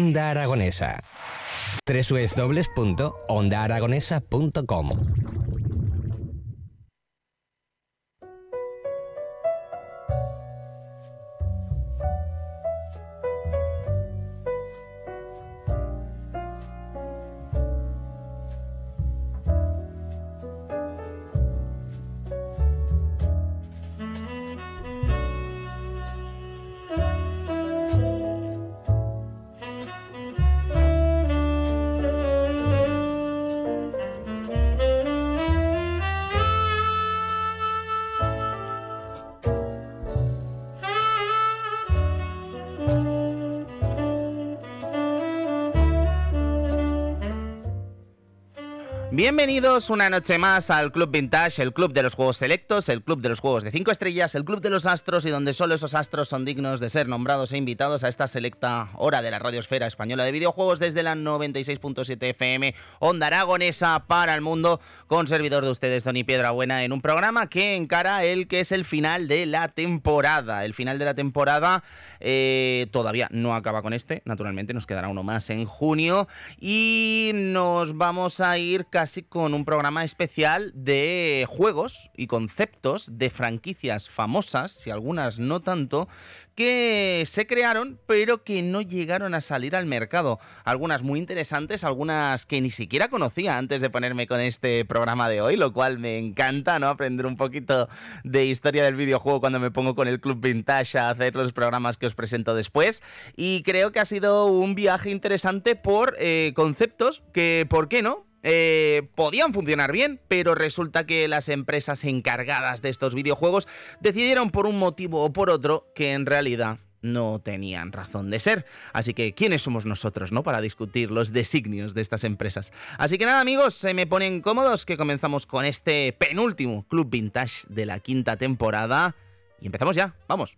Onda Aragonesa. www.ondaaragonesa.com Bienvenidos una noche más al Club Vintage, el club de los juegos selectos, el club de los juegos de 5 estrellas, el club de los astros y donde solo esos astros son dignos de ser nombrados e invitados a esta selecta hora de la radiosfera española de videojuegos desde la 96.7 FM Onda Aragonesa para el mundo con servidor de ustedes, Tony Piedrabuena, en un programa que encara el que es el final de la temporada. El final de la temporada eh, todavía no acaba con este, naturalmente nos quedará uno más en junio y nos vamos a ir casi con un programa especial de juegos y conceptos de franquicias famosas, y algunas no tanto, que se crearon pero que no llegaron a salir al mercado. Algunas muy interesantes, algunas que ni siquiera conocía antes de ponerme con este programa de hoy, lo cual me encanta, ¿no? Aprender un poquito de historia del videojuego cuando me pongo con el Club Vintage a hacer los programas que os presento después. Y creo que ha sido un viaje interesante por eh, conceptos que, ¿por qué no? Eh, podían funcionar bien, pero resulta que las empresas encargadas de estos videojuegos decidieron por un motivo o por otro que en realidad no tenían razón de ser. Así que, ¿quiénes somos nosotros, no? Para discutir los designios de estas empresas. Así que nada, amigos, se me ponen cómodos que comenzamos con este penúltimo Club Vintage de la quinta temporada. Y empezamos ya, vamos.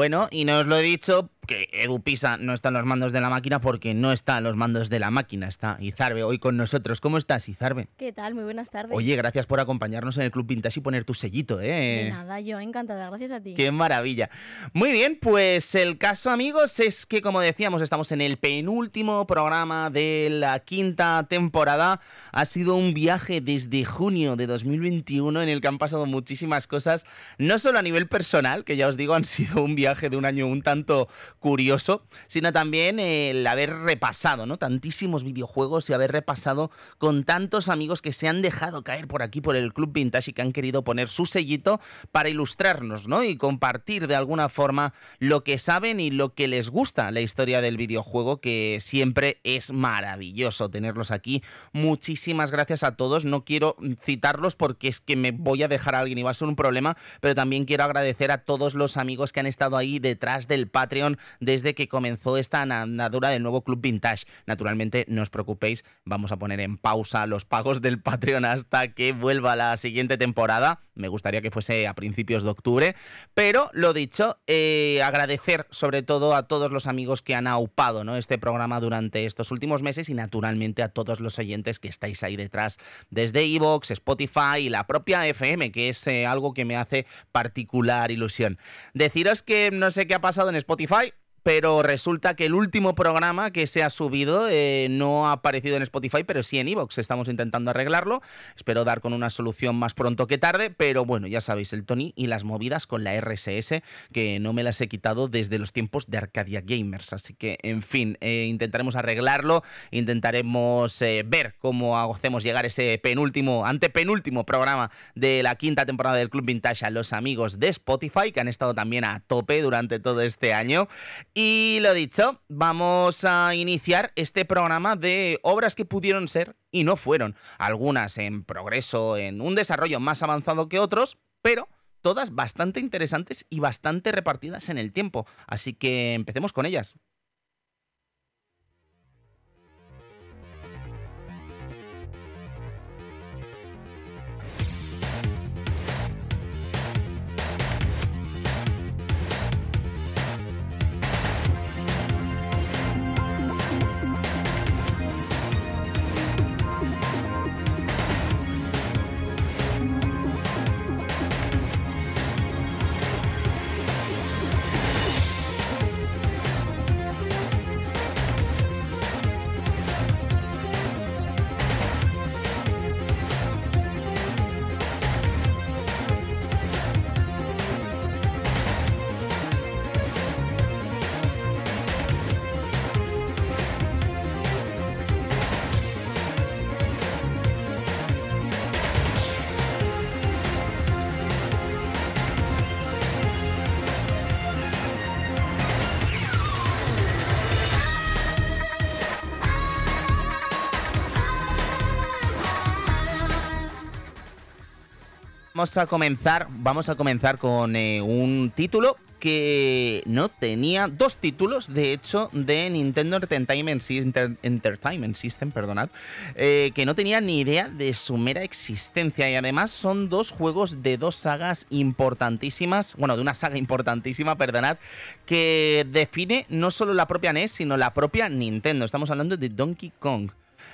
Bueno, y no os lo he dicho que Edu Pisa no está en los mandos de la máquina porque no está en los mandos de la máquina, está Izarbe hoy con nosotros. ¿Cómo estás, Izarbe? ¿Qué tal? Muy buenas tardes. Oye, gracias por acompañarnos en el Club Vintage y poner tu sellito, ¿eh? De nada, yo encantada, gracias a ti. Qué maravilla. Muy bien, pues el caso, amigos, es que como decíamos, estamos en el penúltimo programa de la quinta temporada. Ha sido un viaje desde junio de 2021 en el que han pasado muchísimas cosas, no solo a nivel personal, que ya os digo, han sido un viaje de un año un tanto curioso, sino también el haber repasado, ¿no? Tantísimos videojuegos y haber repasado con tantos amigos que se han dejado caer por aquí por el Club Vintage y que han querido poner su sellito para ilustrarnos, ¿no? Y compartir de alguna forma lo que saben y lo que les gusta la historia del videojuego, que siempre es maravilloso tenerlos aquí. Muchísimas gracias a todos. No quiero citarlos porque es que me voy a dejar a alguien y va a ser un problema, pero también quiero agradecer a todos los amigos que han estado ahí detrás del Patreon desde que comenzó esta andadura del nuevo Club Vintage. Naturalmente, no os preocupéis, vamos a poner en pausa los pagos del Patreon hasta que vuelva la siguiente temporada. Me gustaría que fuese a principios de octubre. Pero lo dicho, eh, agradecer sobre todo a todos los amigos que han aupado ¿no? este programa durante estos últimos meses y naturalmente a todos los oyentes que estáis ahí detrás desde Evox, Spotify y la propia FM, que es eh, algo que me hace particular ilusión. Deciros que no sé qué ha pasado en Spotify, pero resulta que el último programa que se ha subido eh, no ha aparecido en Spotify, pero sí en Evox. Estamos intentando arreglarlo. Espero dar con una solución más pronto que tarde, pero bueno, ya sabéis, el Tony y las movidas con la RSS, que no me las he quitado desde los tiempos de Arcadia Gamers. Así que, en fin, eh, intentaremos arreglarlo, intentaremos eh, ver cómo hacemos llegar ese penúltimo, antepenúltimo programa de la quinta temporada del Club Vintage a los amigos de Spotify, que han estado también a tope durante todo este año. Y lo dicho, vamos a iniciar este programa de obras que pudieron ser y no fueron. Algunas en progreso, en un desarrollo más avanzado que otros, pero todas bastante interesantes y bastante repartidas en el tiempo. Así que empecemos con ellas. Vamos a comenzar, vamos a comenzar con eh, un título que no tenía dos títulos, de hecho, de Nintendo Entertainment, Entertainment System, perdonad, eh, que no tenía ni idea de su mera existencia. Y además son dos juegos de dos sagas importantísimas, bueno, de una saga importantísima, perdonad, que define no solo la propia NES, sino la propia Nintendo. Estamos hablando de Donkey Kong.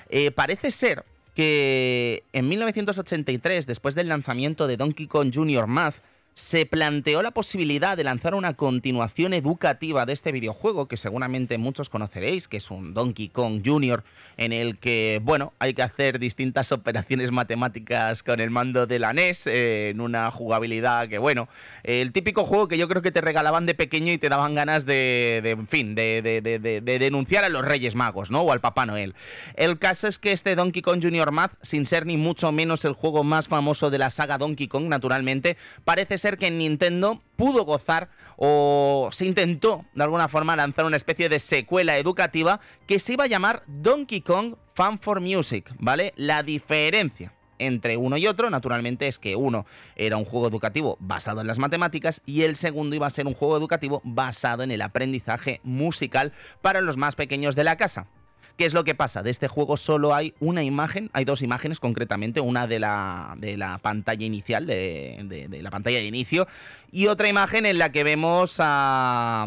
Eh, parece ser que en 1983, después del lanzamiento de Donkey Kong Jr. Math, se planteó la posibilidad de lanzar una continuación educativa de este videojuego que seguramente muchos conoceréis, que es un Donkey Kong Jr., en el que, bueno, hay que hacer distintas operaciones matemáticas con el mando de la NES, eh, en una jugabilidad que, bueno, el típico juego que yo creo que te regalaban de pequeño y te daban ganas de, en fin, de, de, denunciar a los Reyes Magos, ¿no? O al Papá Noel. El caso es que este Donkey Kong Jr. Math, sin ser ni mucho menos el juego más famoso de la saga Donkey Kong, naturalmente, parece ser que en Nintendo pudo gozar o se intentó de alguna forma lanzar una especie de secuela educativa que se iba a llamar Donkey Kong Fan for Music, ¿vale? La diferencia entre uno y otro, naturalmente, es que uno era un juego educativo basado en las matemáticas y el segundo iba a ser un juego educativo basado en el aprendizaje musical para los más pequeños de la casa. ¿Qué es lo que pasa? De este juego solo hay una imagen, hay dos imágenes concretamente, una de la, de la pantalla inicial, de, la pantalla de inicio, y otra imagen en la que vemos a,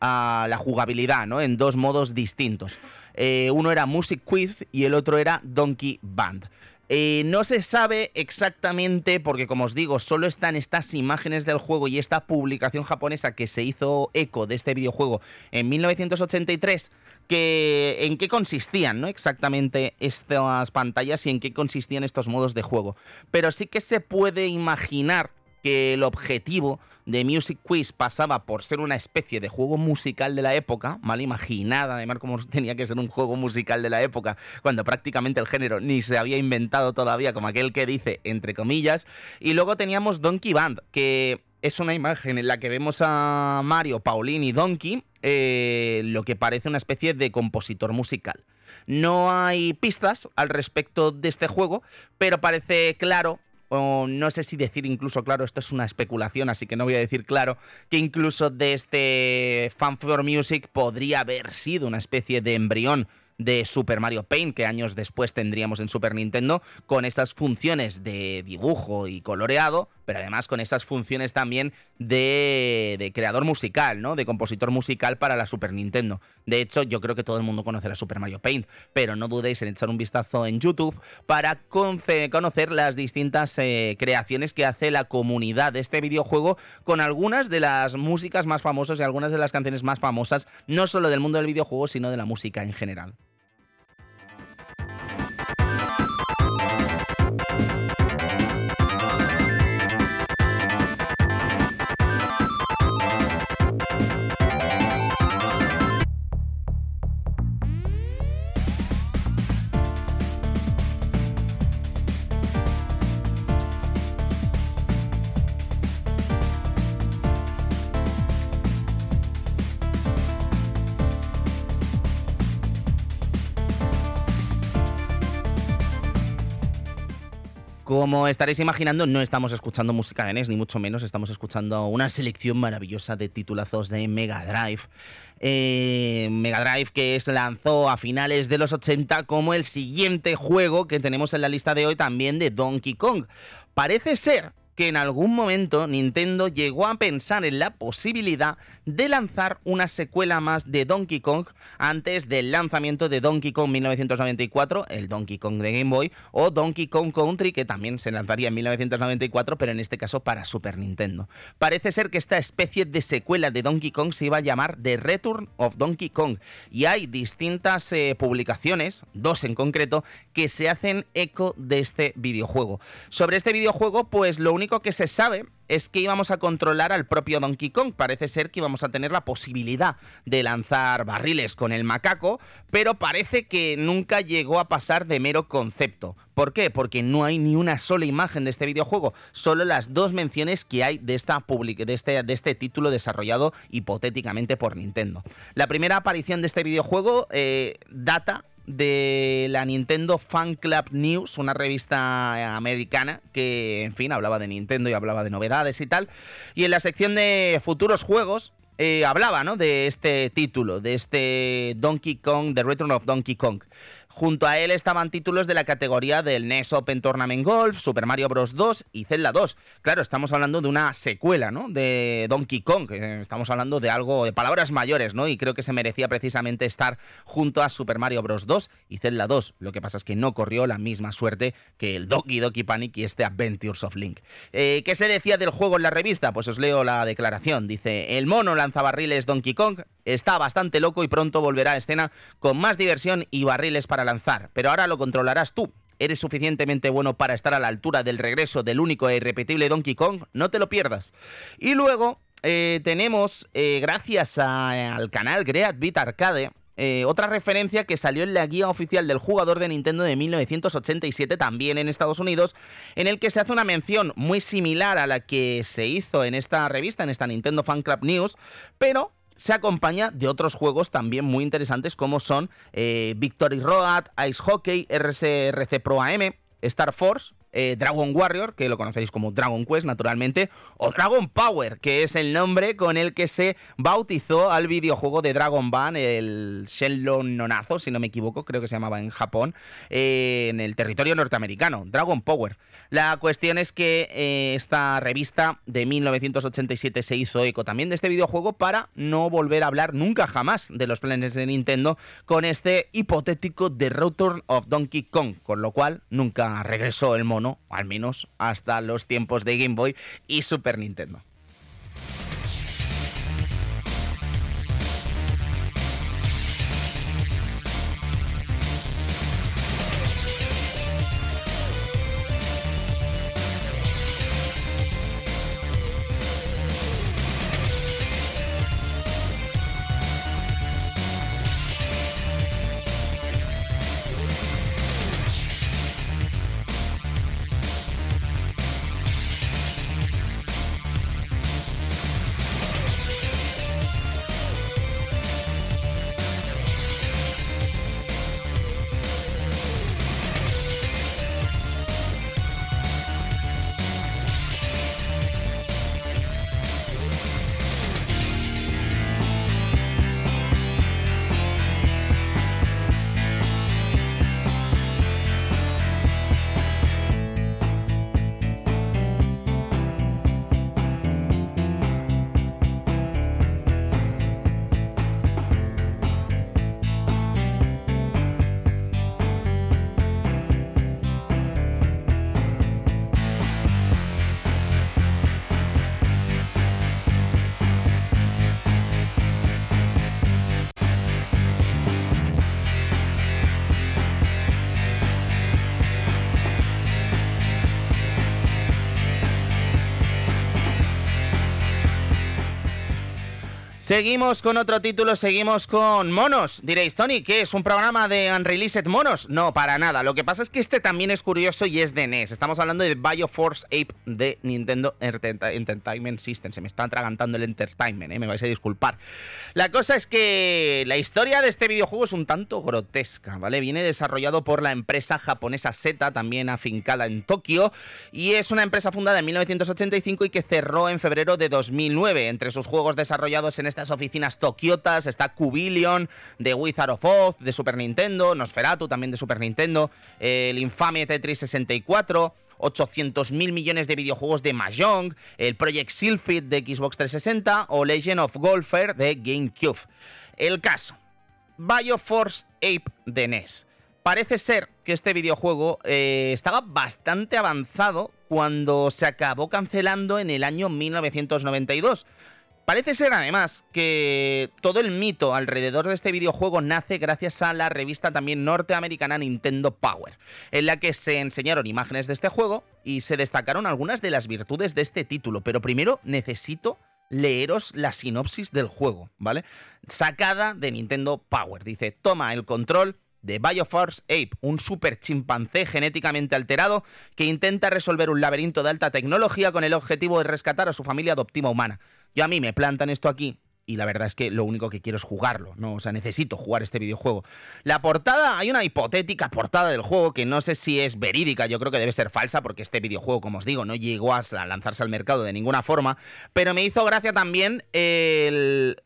la jugabilidad, ¿no? En dos modos distintos. Eh, uno era Music Quiz y el otro era Donkey Band. Eh, no se sabe exactamente, porque como os digo, solo están estas imágenes del juego y esta publicación japonesa que se hizo eco de este videojuego en 1983 que, en qué consistían ¿no? exactamente estas pantallas y en qué consistían estos modos de juego. Pero sí que se puede imaginar que el objetivo de Music Quiz pasaba por ser una especie de juego musical de la época, mal imaginada además como tenía que ser un juego musical de la época, cuando prácticamente el género ni se había inventado todavía, como aquel que dice, entre comillas, y luego teníamos Donkey Band, que es una imagen en la que vemos a Mario, Paulini y Donkey, eh, lo que parece una especie de compositor musical. No hay pistas al respecto de este juego, pero parece claro, o no sé si decir incluso claro, esto es una especulación, así que no voy a decir claro, que incluso de este Fan Music podría haber sido una especie de embrión de Super Mario Paint, que años después tendríamos en Super Nintendo, con estas funciones de dibujo y coloreado, pero además con estas funciones también de, creador musical, ¿no? De compositor musical para la Super Nintendo. De hecho, yo creo que todo el mundo conocerá Super Mario Paint, pero no dudéis en echar un vistazo en YouTube para conocer las distintas eh, creaciones que hace la comunidad de este videojuego con algunas de las músicas más famosas y algunas de las canciones más famosas, no solo del mundo del videojuego, sino de la música en general. Como estaréis imaginando, no estamos escuchando música de NES, ni mucho menos, estamos escuchando una selección maravillosa de titulazos de Mega Drive. Eh, Mega Drive que se lanzó a finales de los 80 como el siguiente juego que tenemos en la lista de hoy también de Donkey Kong. Parece ser que en algún momento Nintendo llegó a pensar en la posibilidad de lanzar una secuela más de Donkey Kong antes del lanzamiento de Donkey Kong 1994, el Donkey Kong de Game Boy, o Donkey Kong Country, que también se lanzaría en 1994, pero en este caso para Super Nintendo. Parece ser que esta especie de secuela de Donkey Kong se iba a llamar The Return of Donkey Kong, y hay distintas eh, publicaciones, dos en concreto, que se hacen eco de este videojuego. Sobre este videojuego, pues lo único que se sabe es que íbamos a controlar al propio Donkey Kong. Parece ser que íbamos a tener la posibilidad de lanzar barriles con el macaco, pero parece que nunca llegó a pasar de mero concepto. ¿Por qué? Porque no hay ni una sola imagen de este videojuego, solo las dos menciones que hay de, esta de, este, de este título desarrollado hipotéticamente por Nintendo. La primera aparición de este videojuego eh, data de la Nintendo Fan Club News, una revista americana que, en fin, hablaba de Nintendo y hablaba de novedades y tal. Y en la sección de futuros juegos eh, hablaba, ¿no? De este título, de este Donkey Kong, The Return of Donkey Kong. Junto a él estaban títulos de la categoría del NES Open Tournament Golf, Super Mario Bros. 2 y Zelda 2. Claro, estamos hablando de una secuela, ¿no? De Donkey Kong. Estamos hablando de algo, de palabras mayores, ¿no? Y creo que se merecía precisamente estar junto a Super Mario Bros. 2 y Zelda 2. Lo que pasa es que no corrió la misma suerte que el Donkey Donkey Panic y este Adventures of Link. Eh, ¿Qué se decía del juego en la revista? Pues os leo la declaración. Dice, el mono lanzabarriles Donkey Kong está bastante loco y pronto volverá a escena con más diversión y barriles para pero ahora lo controlarás tú. ¿Eres suficientemente bueno para estar a la altura del regreso del único e irrepetible Donkey Kong? No te lo pierdas. Y luego eh, tenemos, eh, gracias al canal Great Beat Arcade, eh, otra referencia que salió en la guía oficial del jugador de Nintendo de 1987, también en Estados Unidos, en el que se hace una mención muy similar a la que se hizo en esta revista, en esta Nintendo Fan Club News, pero se acompaña de otros juegos también muy interesantes como son eh, Victory Road, Ice Hockey, RCRC Pro AM, Star Force, eh, Dragon Warrior, que lo conocéis como Dragon Quest naturalmente, o Dragon Power, que es el nombre con el que se bautizó al videojuego de Dragon Ball, el Shenlong Nonazo, si no me equivoco, creo que se llamaba en Japón, eh, en el territorio norteamericano, Dragon Power. La cuestión es que eh, esta revista de 1987 se hizo eco también de este videojuego para no volver a hablar nunca jamás de los planes de Nintendo con este hipotético The Return of Donkey Kong, con lo cual nunca regresó el mono, al menos hasta los tiempos de Game Boy y Super Nintendo. Seguimos con otro título, seguimos con Monos. Diréis, Tony, ¿qué es un programa de Unreleased Monos? No, para nada. Lo que pasa es que este también es curioso y es de NES. Estamos hablando de Bioforce Ape de Nintendo Entertainment System. Se me está atragantando el Entertainment, ¿eh? me vais a disculpar. La cosa es que la historia de este videojuego es un tanto grotesca, ¿vale? Viene desarrollado por la empresa japonesa Zeta, también afincada en Tokio, y es una empresa fundada en 1985 y que cerró en febrero de 2009. Entre sus juegos desarrollados en este estas oficinas tokiotas, está Cubillion de Wizard of Oz, de Super Nintendo, Nosferatu también de Super Nintendo, el infame Tetris 64, 800 mil millones de videojuegos de Mahjong, el Project Silphid de Xbox 360 o Legend of Golfer de GameCube. El caso, Bioforce Ape de NES. Parece ser que este videojuego eh, estaba bastante avanzado cuando se acabó cancelando en el año 1992. Parece ser además que todo el mito alrededor de este videojuego nace gracias a la revista también norteamericana Nintendo Power, en la que se enseñaron imágenes de este juego y se destacaron algunas de las virtudes de este título. Pero primero necesito leeros la sinopsis del juego, ¿vale? Sacada de Nintendo Power. Dice, toma el control de Bioforce Ape, un super chimpancé genéticamente alterado que intenta resolver un laberinto de alta tecnología con el objetivo de rescatar a su familia adoptiva humana. Yo a mí me plantan esto aquí y la verdad es que lo único que quiero es jugarlo, ¿no? O sea, necesito jugar este videojuego. La portada, hay una hipotética portada del juego que no sé si es verídica, yo creo que debe ser falsa porque este videojuego, como os digo, no llegó a lanzarse al mercado de ninguna forma, pero me hizo gracia también el,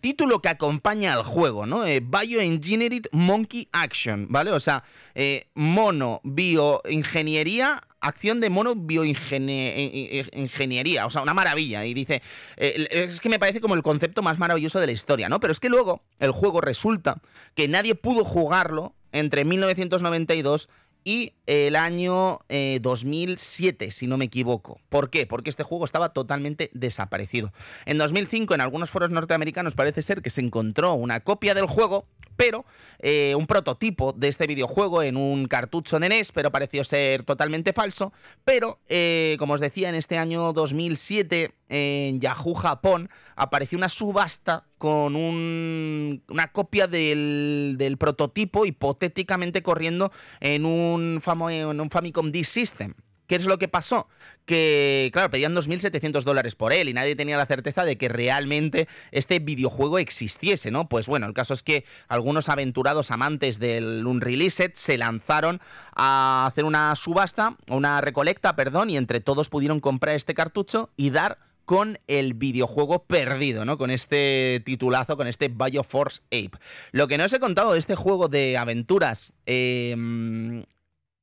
título que acompaña al juego, ¿no? Eh, Bioengineered Monkey Action, ¿vale? O sea, eh, mono, bioingeniería acción de mono bioingeniería, o sea, una maravilla. Y dice, eh, es que me parece como el concepto más maravilloso de la historia, ¿no? Pero es que luego el juego resulta que nadie pudo jugarlo entre 1992 y el año 2007, eh, si no me equivoco. ¿Por qué? Porque este juego estaba totalmente desaparecido. En 2005, en algunos foros norteamericanos parece ser que se encontró una copia del juego, pero eh, un prototipo de este videojuego en un cartucho de NES, pero pareció ser totalmente falso. Pero, eh, como os decía, en este año 2007, en Yahoo Japón, apareció una subasta con una copia del, prototipo hipotéticamente corriendo en un, en un Famicom D System. ¿Qué es lo que pasó? Que, claro, pedían 2.700 dólares por él y nadie tenía la certeza de que realmente este videojuego existiese, ¿no? Pues bueno, el caso es que algunos aventurados amantes del Unreleased se lanzaron a hacer una subasta, una recolecta, perdón, y entre todos pudieron comprar este cartucho y dar con el videojuego perdido, ¿no? Con este titulazo, con este Bioforce Ape. Lo que no os he contado de este juego de aventuras, em,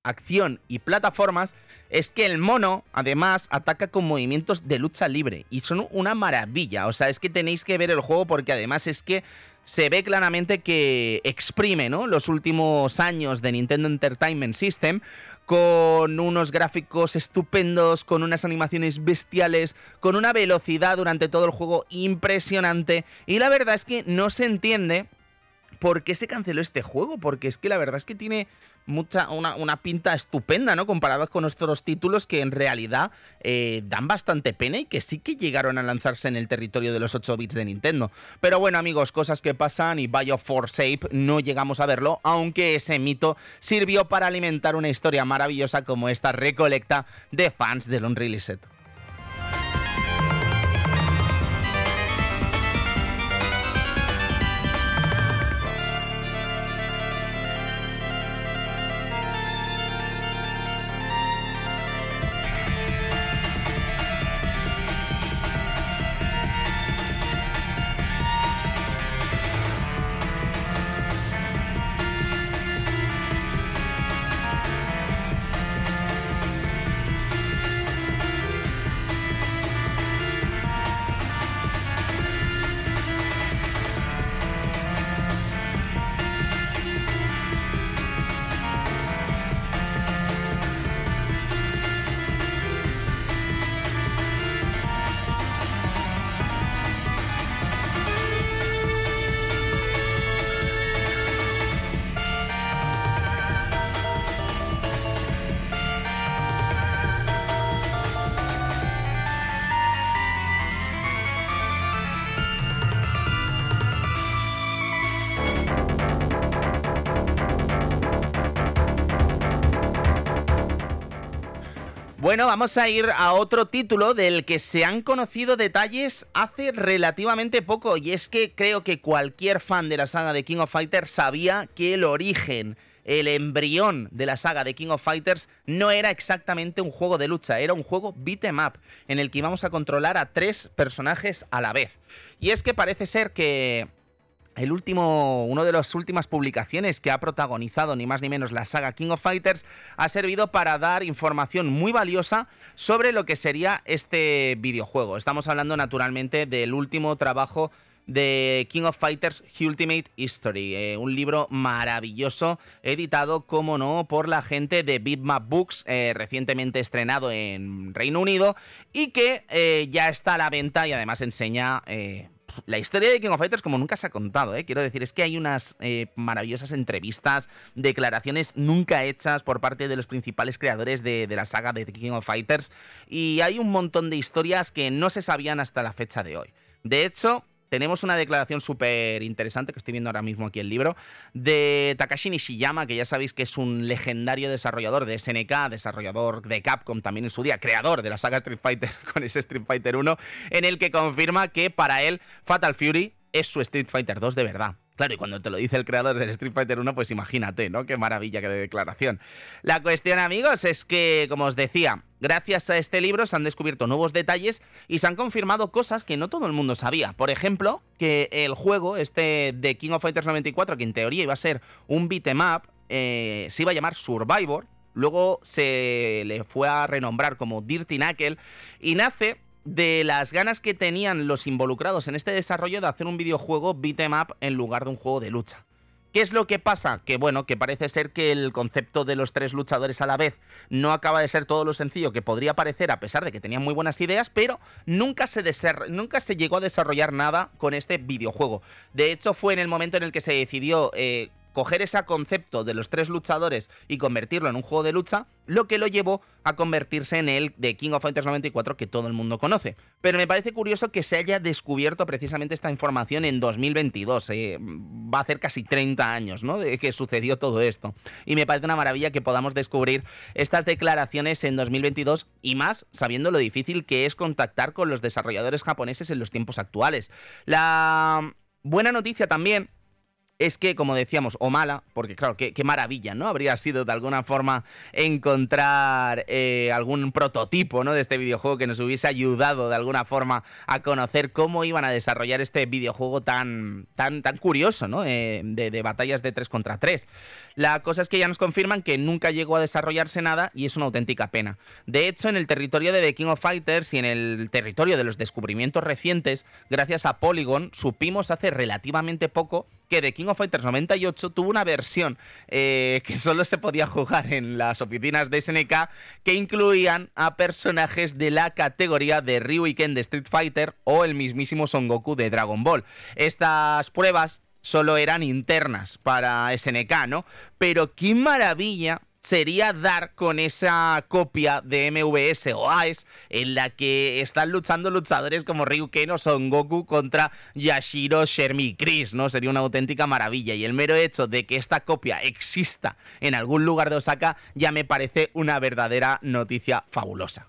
acción y plataformas es que el mono, además, ataca con movimientos de lucha libre. Y son una maravilla. O sea, es que tenéis que ver el juego porque además es que se ve claramente que exprime ¿no? los últimos años de Nintendo Entertainment System con unos gráficos estupendos, con unas animaciones bestiales, con una velocidad durante todo el juego impresionante. Y la verdad es que no se entiende por qué se canceló este juego, porque es que la verdad es que tiene mucha, una, pinta estupenda, ¿no? Comparados con nuestros títulos que en realidad eh, dan bastante pena y que sí que llegaron a lanzarse en el territorio de los 8 bits de Nintendo. Pero bueno, amigos, cosas que pasan y Bio for Safe no llegamos a verlo, aunque ese mito sirvió para alimentar una historia maravillosa como esta recolecta de fans del Unreleased. Bueno, vamos a ir a otro título del que se han conocido detalles hace relativamente poco y es que creo que cualquier fan de la saga de King of Fighters sabía que el origen el embrión de la saga de King of Fighters no era exactamente un juego de lucha, era un juego beat em up en el que íbamos a controlar a tres personajes a la vez. Y es que parece ser que el último, una de las últimas publicaciones que ha protagonizado ni más ni menos la saga King of Fighters ha servido para dar información muy valiosa sobre lo que sería este videojuego. Estamos hablando naturalmente del último trabajo de King of Fighters Ultimate History, eh, un libro maravilloso editado, como no, por la gente de Bitmap Books, eh, recientemente estrenado en Reino Unido y que eh, ya está a la venta y además enseña la historia de King of Fighters como nunca se ha contado, ¿eh? quiero decir, es que hay unas maravillosas entrevistas, declaraciones nunca hechas por parte de los principales creadores de, de, la saga de King of Fighters y hay un montón de historias que no se sabían hasta la fecha de hoy. De hecho, tenemos una declaración súper interesante que estoy viendo ahora mismo aquí el libro de Takashi Nishiyama, que ya sabéis que es un legendario desarrollador de SNK, desarrollador de Capcom también en su día, creador de la saga Street Fighter con ese Street Fighter 1, en el que confirma que para él Fatal Fury es su Street Fighter 2 de verdad. Claro, y cuando te lo dice el creador del Street Fighter 1, pues imagínate, ¿no? Qué maravilla, qué declaración. La cuestión, amigos, es que, como os decía, gracias a este libro se han descubierto nuevos detalles y se han confirmado cosas que no todo el mundo sabía. Por ejemplo, que el juego, este de King of Fighters 94, que en teoría iba a ser un beat'em up, eh, se iba a llamar Survivor. Luego se le fue a renombrar como Dirty Knuckle y nace de las ganas que tenían los involucrados en este desarrollo de hacer un videojuego beat'em up en lugar de un juego de lucha. ¿Qué es lo que pasa? Que bueno, que parece ser que el concepto de los tres luchadores a la vez no acaba de ser todo lo sencillo que podría parecer a pesar de que tenían muy buenas ideas, pero nunca se, nunca se llegó a desarrollar nada con este videojuego. De hecho, fue en el momento en el que se decidió eh, coger ese concepto de los tres luchadores y convertirlo en un juego de lucha, lo que lo llevó a convertirse en el de King of Fighters 94 que todo el mundo conoce. Pero me parece curioso que se haya descubierto precisamente esta información en 2022. Eh, va a hacer casi 30 años, ¿no? De que sucedió todo esto. Y me parece una maravilla que podamos descubrir estas declaraciones en 2022 y más sabiendo lo difícil que es contactar con los desarrolladores japoneses en los tiempos actuales. La buena noticia también es que, como decíamos, o mala, porque claro, qué, maravilla, ¿no? Habría sido de alguna forma encontrar eh, algún prototipo, ¿no? De este videojuego que nos hubiese ayudado de alguna forma a conocer cómo iban a desarrollar este videojuego tan, tan, tan curioso, ¿no? Eh, de, de, batallas de 3 contra 3. La cosa es que ya nos confirman que nunca llegó a desarrollarse nada y es una auténtica pena. De hecho, en el territorio de The King of Fighters y en el territorio de los descubrimientos recientes, gracias a Polygon, supimos hace relativamente poco que The King of Fighters 98 tuvo una versión eh, que solo se podía jugar en las oficinas de SNK que incluían a personajes de la categoría de Ryu y Ken de Street Fighter o el mismísimo Son Goku de Dragon Ball. Estas pruebas solo eran internas para SNK, ¿no? Pero qué maravilla sería dar con esa copia de MVS o AES en la que están luchando luchadores como Ryuken Son Goku contra Yashiro, Shermie y Chris, ¿no? Sería una auténtica maravilla. Y el mero hecho de que esta copia exista en algún lugar de Osaka ya me parece una verdadera noticia fabulosa.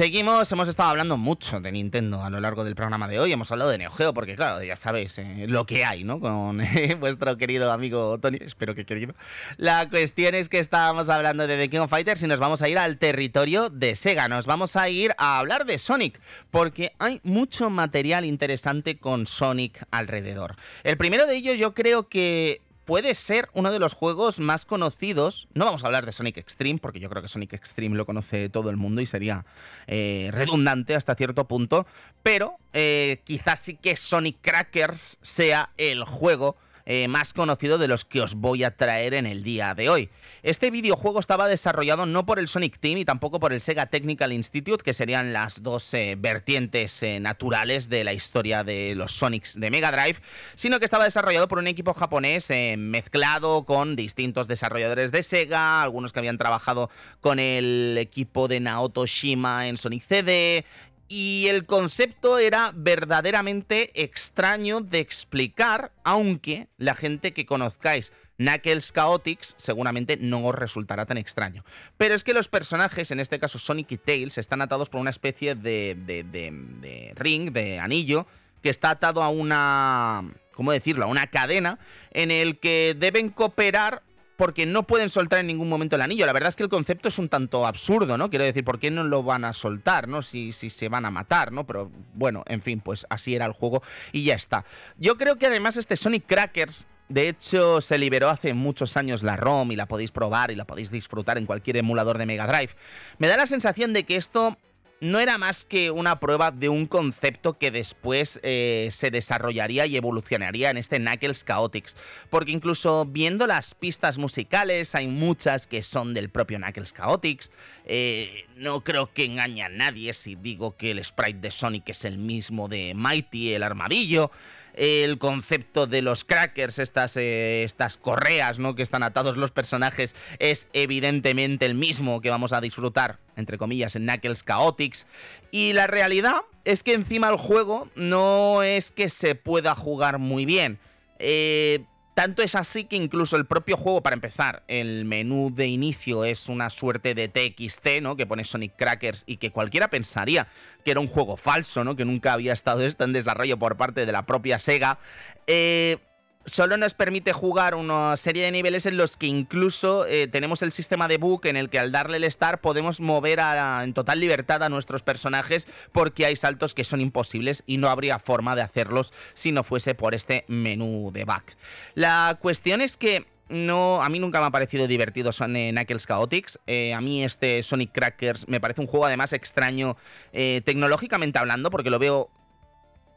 Seguimos, hemos estado hablando mucho de Nintendo a lo largo del programa de hoy. Hemos hablado de Neo Geo, porque claro, ya sabéis eh, lo que hay, ¿no? Con eh, vuestro querido amigo Tony, espero que querido. La cuestión es que estábamos hablando de The King of Fighters y nos vamos a ir al territorio de Sega. Nos vamos a ir a hablar de Sonic, porque hay mucho material interesante con Sonic alrededor. El primero de ellos yo creo que puede ser uno de los juegos más conocidos. No vamos a hablar de Sonic Extreme, porque yo creo que Sonic Extreme lo conoce todo el mundo y sería eh, redundante hasta cierto punto. Pero eh, quizás sí que Sonic Crackers sea el juego eh, más conocido de los que os voy a traer en el día de hoy. Este videojuego estaba desarrollado no por el Sonic Team y tampoco por el Sega Technical Institute, que serían las dos eh, vertientes eh, naturales de la historia de los Sonics de Mega Drive, sino que estaba desarrollado por un equipo japonés mezclado con distintos desarrolladores de Sega, algunos que habían trabajado con el equipo de Naoto Shima en Sonic CD, y el concepto era verdaderamente extraño de explicar, aunque la gente que conozcáis Knuckles Chaotix seguramente no os resultará tan extraño. Pero es que los personajes, en este caso Sonic y Tails, están atados por una especie de, de, de ring, de anillo, que está atado a una... ¿Cómo decirlo? A una cadena en el que deben cooperar porque no pueden soltar en ningún momento el anillo. La verdad es que el concepto es un tanto absurdo, ¿no? Quiero decir, ¿por qué no lo van a soltar, ¿no? Si, si se van a matar, ¿no? Pero bueno, en fin, pues así era el juego y ya está. Yo creo que además este Sonic Crackers de hecho, se liberó hace muchos años la ROM y la podéis probar y la podéis disfrutar en cualquier emulador de Mega Drive. Me da la sensación de que esto no era más que una prueba de un concepto que después eh, se desarrollaría y evolucionaría en este Knuckles Chaotix. Porque incluso viendo las pistas musicales, hay muchas que son del propio Knuckles Chaotix. Eh, no creo que engañe a nadie si digo que el sprite de Sonic es el mismo de Mighty, el armadillo el concepto de los crackers, estas, eh, estas correas ¿no? que están atados los personajes, es evidentemente el mismo que vamos a disfrutar, entre comillas, en Knuckles Chaotix. Y la realidad es que encima el juego no es que se pueda jugar muy bien. Eh, tanto es así que incluso el propio juego, para empezar, el menú de inicio es una suerte de TXT, ¿no? Que pone Sonic Crackers y que cualquiera pensaría que era un juego falso, ¿no? Que nunca había estado esto en desarrollo por parte de la propia Sega. Eh, solo nos permite jugar una serie de niveles en los que incluso eh, tenemos el sistema de book en el que al darle el star podemos mover en total libertad a nuestros personajes porque hay saltos que son imposibles y no habría forma de hacerlos si no fuese por este menú de back. La cuestión es que no, a mí nunca me ha parecido divertido Sonic Knuckles Chaotix. Eh, a mí este Sonic Crackers me parece un juego además extraño eh, tecnológicamente hablando porque lo veo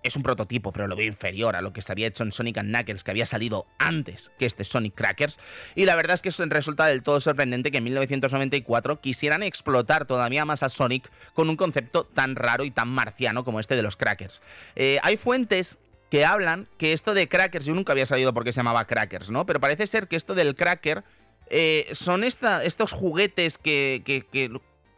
es un prototipo, pero lo veo inferior a lo que se había hecho en Sonic Knuckles, que había salido antes que este Sonic Crackers. Y la verdad es que resulta del todo sorprendente que en 1994 quisieran explotar todavía más a Sonic con un concepto tan raro y tan marciano como este de los Crackers. Eh, hay fuentes que hablan que esto de Crackers, yo nunca había sabido por qué se llamaba Crackers, ¿no? Pero parece ser que esto del Cracker eh, son estos juguetes que, que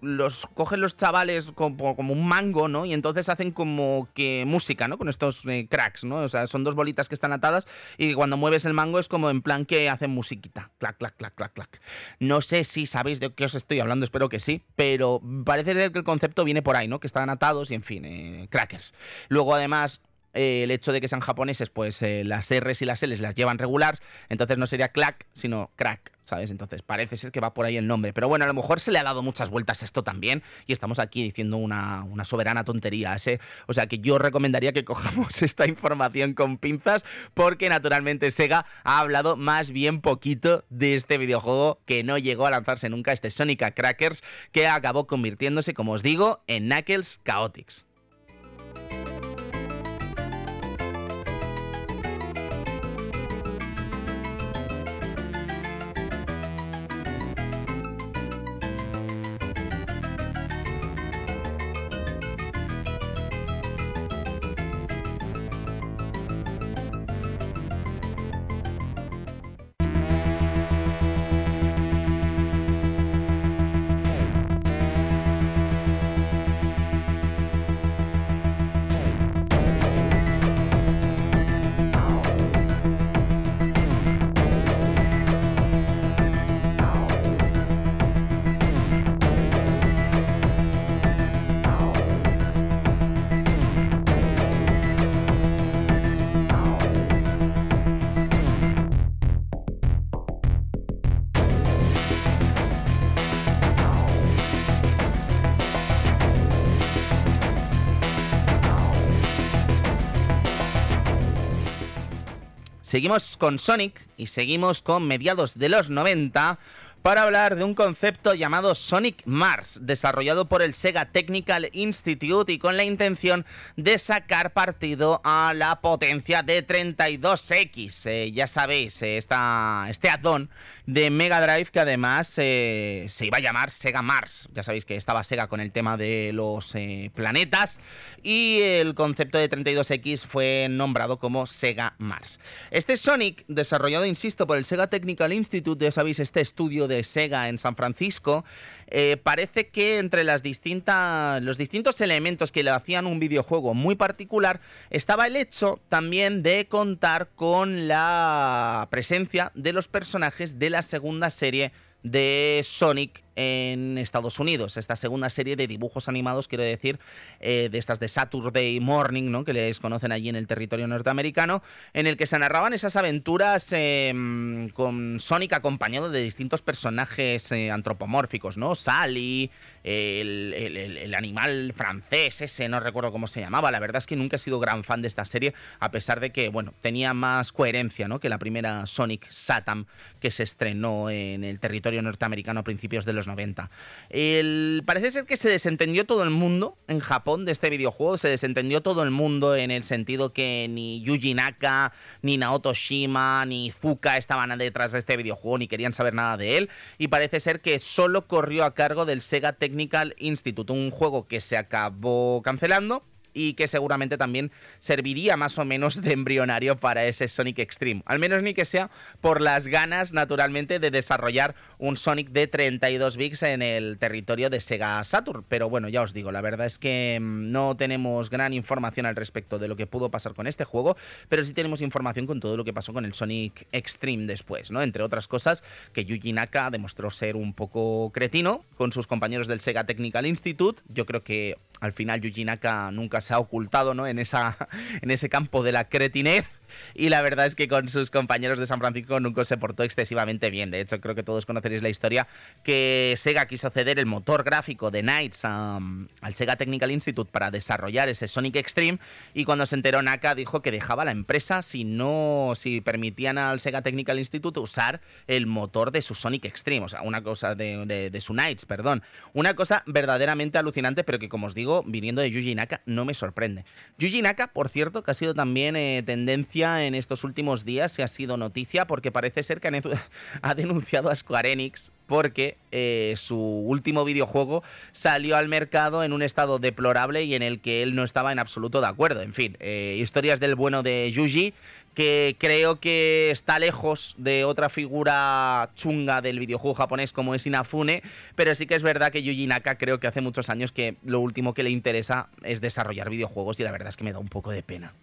los cogen los chavales como, un mango, ¿no? Y entonces hacen como que música, ¿no? Con estos eh, cracks, ¿no? O sea, son dos bolitas que están atadas y cuando mueves el mango es como en plan que hacen musiquita. Clac, clac, clac, clac, clac. No sé si sabéis de qué os estoy hablando, espero que sí, pero parece ser que el concepto viene por ahí, ¿no? Que están atados y en fin, eh, crackers. Luego además eh, el hecho de que sean japoneses, pues las R's y las L's las llevan regular, entonces no sería clack, sino crack. ¿sabes? Entonces parece ser que va por ahí el nombre. Pero bueno, a lo mejor se le ha dado muchas vueltas esto también y estamos aquí diciendo una, una soberana tontería. Ese, o sea que yo recomendaría que cojamos esta información con pinzas porque naturalmente Sega ha hablado más bien poquito de este videojuego que no llegó a lanzarse nunca, este Sonic Crackers, que acabó convirtiéndose, como os digo, en Knuckles Chaotix. Seguimos con Sonic y seguimos con mediados de los 90 para hablar de un concepto llamado Sonic Mars, desarrollado por el Sega Technical Institute y con la intención de sacar partido a la potencia de 32X. Eh, ya sabéis, eh, este addon de Mega Drive que además eh, se iba a llamar Sega Mars. Ya sabéis que estaba Sega con el tema de los planetas y el concepto de 32X fue nombrado como Sega Mars. Este Sonic, desarrollado, insisto, por el Sega Technical Institute, ya sabéis, este estudio de Sega en San Francisco, eh, parece que entre los distintos elementos que le hacían un videojuego muy particular estaba el hecho también de contar con la presencia de los personajes de la segunda serie de Sonic en Estados Unidos. Esta segunda serie de dibujos animados, quiero decir, eh, de estas de Saturday Morning, ¿no? que les conocen allí en el territorio norteamericano, en el que se narraban esas aventuras em, con Sonic acompañado de distintos personajes eh, antropomórficos, ¿no? Sally, el, el, animal francés ese, no recuerdo cómo se llamaba. La verdad es que nunca he sido gran fan de esta serie, a pesar de que, bueno, tenía más coherencia, ¿no? Que la primera Sonic Satam que se estrenó en el territorio norteamericano a principios de los 90. El, parece ser que se desentendió todo el mundo en Japón de este videojuego, se desentendió todo el mundo en el sentido que ni Yuji Naka, ni Naoto Shima, ni Fuka estaban detrás de este videojuego, ni querían saber nada de él, y parece ser que solo corrió a cargo del Sega Technical Institute, un juego que se acabó cancelando y que seguramente también serviría más o menos de embrionario para ese Sonic Extreme. Al menos ni que sea por las ganas, naturalmente, de desarrollar un Sonic de 32 bits en el territorio de Sega Saturn. Pero bueno, ya os digo, la verdad es que mm, no tenemos gran información al respecto de lo que pudo pasar con este juego, pero sí tenemos información con todo lo que pasó con el Sonic Extreme después, ¿no? Entre otras cosas, que Yuji Naka demostró ser un poco cretino con sus compañeros del Sega Technical Institute. Yo creo que al final Yuji Naka nunca se ha ocultado ¿no? en, esa, en ese campo de la cretinez y la verdad es que con sus compañeros de San Francisco nunca se portó excesivamente bien. De hecho, creo que todos conoceréis la historia que Sega quiso ceder el motor gráfico de Knights al Sega Technical Institute para desarrollar ese Sonic Extreme y cuando se enteró Naka dijo que dejaba la empresa si no si permitían al Sega Technical Institute usar el motor de su Sonic Extreme, o sea, una cosa de, de, su Knights, perdón. Una cosa verdaderamente alucinante, pero que como os digo, viniendo de Yuji Naka no me sorprende. Yuji Naka, por cierto, que ha sido también eh, tendencia en estos últimos días se ha sido noticia porque parece ser que ha denunciado a Square Enix porque eh, su último videojuego salió al mercado en un estado deplorable y en el que él no estaba en absoluto de acuerdo. En fin, eh, historias del bueno de Yuji que creo que está lejos de otra figura chunga del videojuego japonés como es Inafune, pero sí que es verdad que Yuji Naka creo que hace muchos años que lo último que le interesa es desarrollar videojuegos y la verdad es que me da un poco de pena.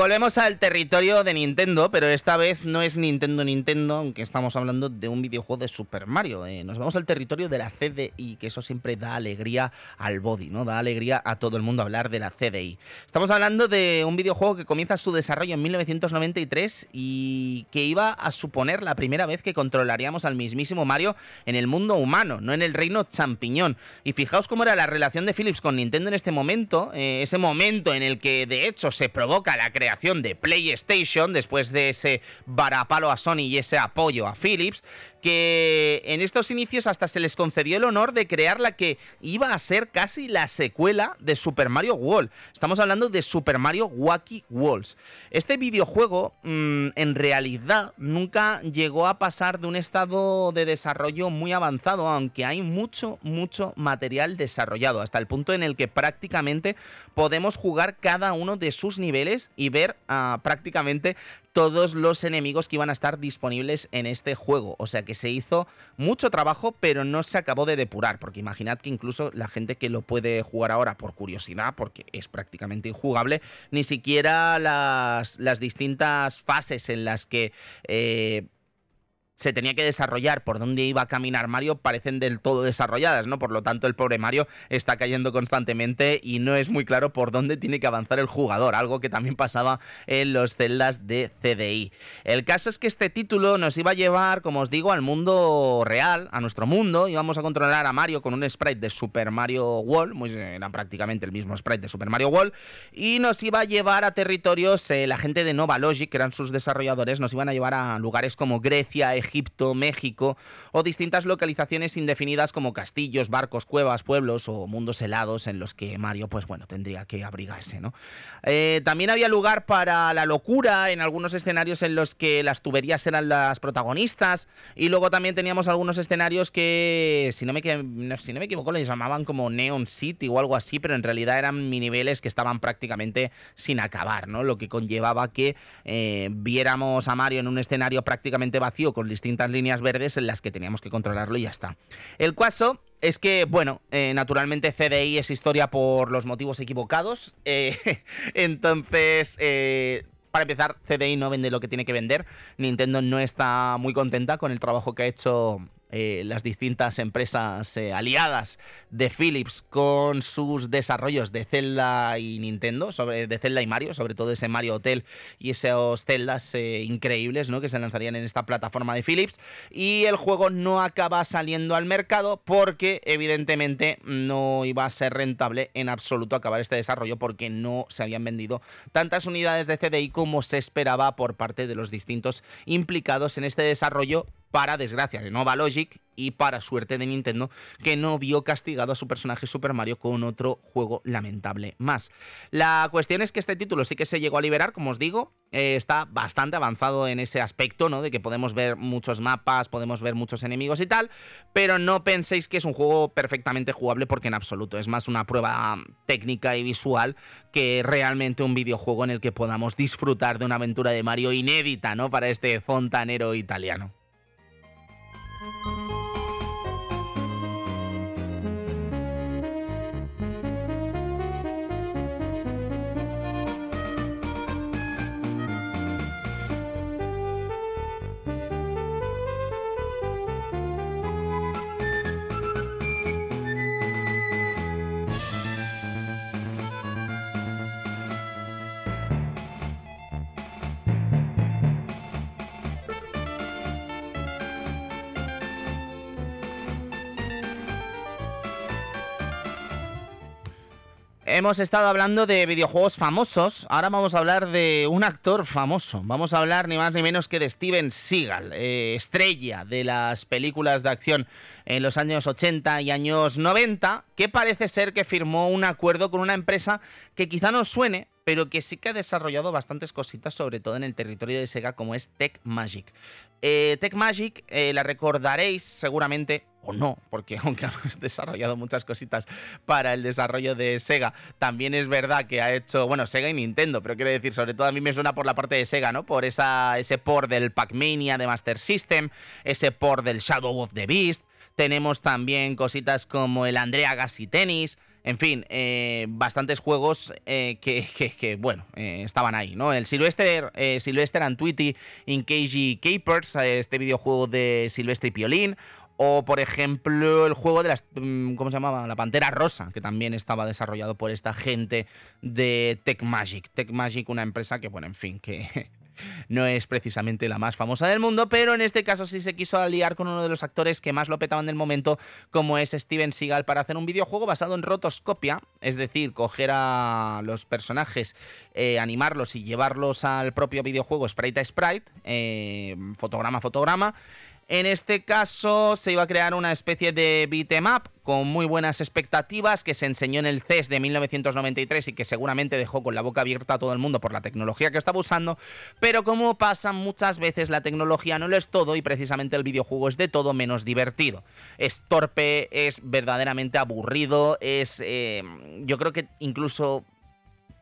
Volvemos al territorio de Nintendo, pero esta vez no es Nintendo Nintendo, aunque estamos hablando de un videojuego de Super Mario. Eh. Nos vamos al territorio de la CDI, que eso siempre da alegría al body, ¿no? Da alegría a todo el mundo hablar de la CDI. Estamos hablando de un videojuego que comienza su desarrollo en 1993 y que iba a suponer la primera vez que controlaríamos al mismísimo Mario en el mundo humano, no en el reino champiñón. Y fijaos cómo era la relación de Philips con Nintendo en este momento, eh, ese momento en el que de hecho se provoca la creación de PlayStation, después de ese varapalo a Sony y ese apoyo a Philips, que en estos inicios hasta se les concedió el honor de crear la que iba a ser casi la secuela de Super Mario World. Estamos hablando de Super Mario Wacky Walls. Este videojuego mm, en realidad nunca llegó a pasar de un estado de desarrollo muy avanzado, aunque hay mucho, mucho material desarrollado, hasta el punto en el que prácticamente podemos jugar cada uno de sus niveles y ver ah, prácticamente todos los enemigos que iban a estar disponibles en este juego. O sea que se hizo mucho trabajo, pero no se acabó de depurar, porque imaginad que incluso la gente que lo puede jugar ahora por curiosidad, porque es prácticamente injugable, ni siquiera las, las distintas fases en las que... Eh, se tenía que desarrollar por dónde iba a caminar Mario parecen del todo desarrolladas, ¿no? Por lo tanto, el pobre Mario está cayendo constantemente y no es muy claro por dónde tiene que avanzar el jugador, algo que también pasaba en los celdas de CDI. El caso es que este título nos iba a llevar, como os digo, al mundo real, a nuestro mundo, íbamos a controlar a Mario con un sprite de Super Mario World, muy, era prácticamente el mismo sprite de Super Mario World, y nos iba a llevar a territorios, eh, la gente de Nova Logic, que eran sus desarrolladores, nos iban a llevar a lugares como Grecia, Egipto, México o distintas localizaciones indefinidas como castillos, barcos, cuevas, pueblos o mundos helados en los que Mario, pues bueno, tendría que abrigarse, ¿no? Eh, también había lugar para la locura en algunos escenarios en los que las tuberías eran las protagonistas y luego también teníamos algunos escenarios que, si no me, si no me equivoco, les llamaban como Neon City o algo así, pero en realidad eran miniveles que estaban prácticamente sin acabar, ¿no? Lo que conllevaba que eh, viéramos a Mario en un escenario prácticamente vacío con distintas líneas verdes en las que teníamos que controlarlo y ya está. El caso es que, bueno, eh, naturalmente CDI es historia por los motivos equivocados. Eh, entonces, eh, para empezar, CDI no vende lo que tiene que vender. Nintendo no está muy contenta con el trabajo que ha hecho eh, las distintas empresas eh, aliadas de Philips con sus desarrollos de Zelda y Nintendo, sobre, de Zelda y Mario, sobre todo ese Mario Hotel y esos Zeldas eh, increíbles ¿no? que se lanzarían en esta plataforma de Philips. Y el juego no acaba saliendo al mercado porque evidentemente no iba a ser rentable en absoluto acabar este desarrollo porque no se habían vendido tantas unidades de CDI como se esperaba por parte de los distintos implicados en este desarrollo para desgracia de Nova Logic y para suerte de Nintendo, que no vio castigado a su personaje Super Mario con otro juego lamentable más. La cuestión es que este título sí que se llegó a liberar, como os digo, eh, está bastante avanzado en ese aspecto, ¿no? De que podemos ver muchos mapas, podemos ver muchos enemigos y tal, pero no penséis que es un juego perfectamente jugable porque en absoluto es más una prueba técnica y visual que realmente un videojuego en el que podamos disfrutar de una aventura de Mario inédita, ¿no? Para este fontanero italiano. Hemos estado hablando de videojuegos famosos, ahora vamos a hablar de un actor famoso. Vamos a hablar ni más ni menos que de Steven Seagal, eh, estrella de las películas de acción en los años 80 y años 90, que parece ser que firmó un acuerdo con una empresa que quizá no suene, pero que sí que ha desarrollado bastantes cositas, sobre todo en el territorio de Sega, como es Tech Magic. Eh, Tech Magic eh, la recordaréis seguramente, o no, porque aunque ha desarrollado muchas cositas para el desarrollo de Sega, también es verdad que ha hecho, bueno, Sega y Nintendo, pero quiero decir, sobre todo a mí me suena por la parte de Sega, ¿no? Por esa, ese port del Pac-Mania de Master System, ese port del Shadow of the Beast, tenemos también cositas como el Andrea Gassi Tennis, en fin, eh, bastantes juegos eh, que, bueno, eh, estaban ahí, ¿no? El Sylvester, Sylvester and Tweety in KG Capers, este videojuego de Sylvester y Piolín, o, por ejemplo, el juego de las. Mm, ¿Cómo se llamaba? La Pantera Rosa, que también estaba desarrollado por esta gente de Tech Magic. Tech Magic, una empresa que, bueno, en fin, que no es precisamente la más famosa del mundo, pero en este caso sí se quiso aliar con uno de los actores que más lo petaban del momento, como es Steven Seagal, para hacer un videojuego basado en rotoscopia, es decir, coger a los personajes, eh, animarlos y llevarlos al propio videojuego sprite a sprite, eh, fotograma a fotograma. En este caso se iba a crear una especie de beat'em up con muy buenas expectativas que se enseñó en el CES de 1993 y que seguramente dejó con la boca abierta a todo el mundo por la tecnología que estaba usando, pero como pasa muchas veces la tecnología no lo es todo y precisamente el videojuego es de todo menos divertido. Es torpe, es verdaderamente aburrido, es eh, yo creo que incluso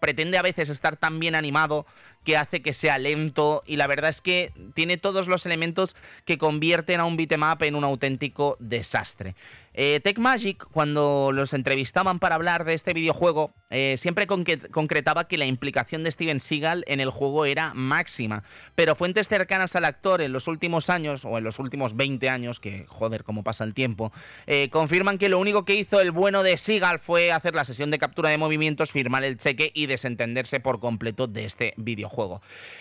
pretende a veces estar tan bien animado que hace que sea lento y la verdad es que tiene todos los elementos que convierten a un beatmap en un auténtico desastre. Eh, Tech Magic, cuando los entrevistaban para hablar de este videojuego, eh, siempre concretaba que la implicación de Steven Seagal en el juego era máxima. Pero fuentes cercanas al actor en los últimos años, o en los últimos 20 años, que joder, cómo pasa el tiempo, eh, confirman que lo único que hizo el bueno de Seagal fue hacer la sesión de captura de movimientos, firmar el cheque y desentenderse por completo de este videojuego.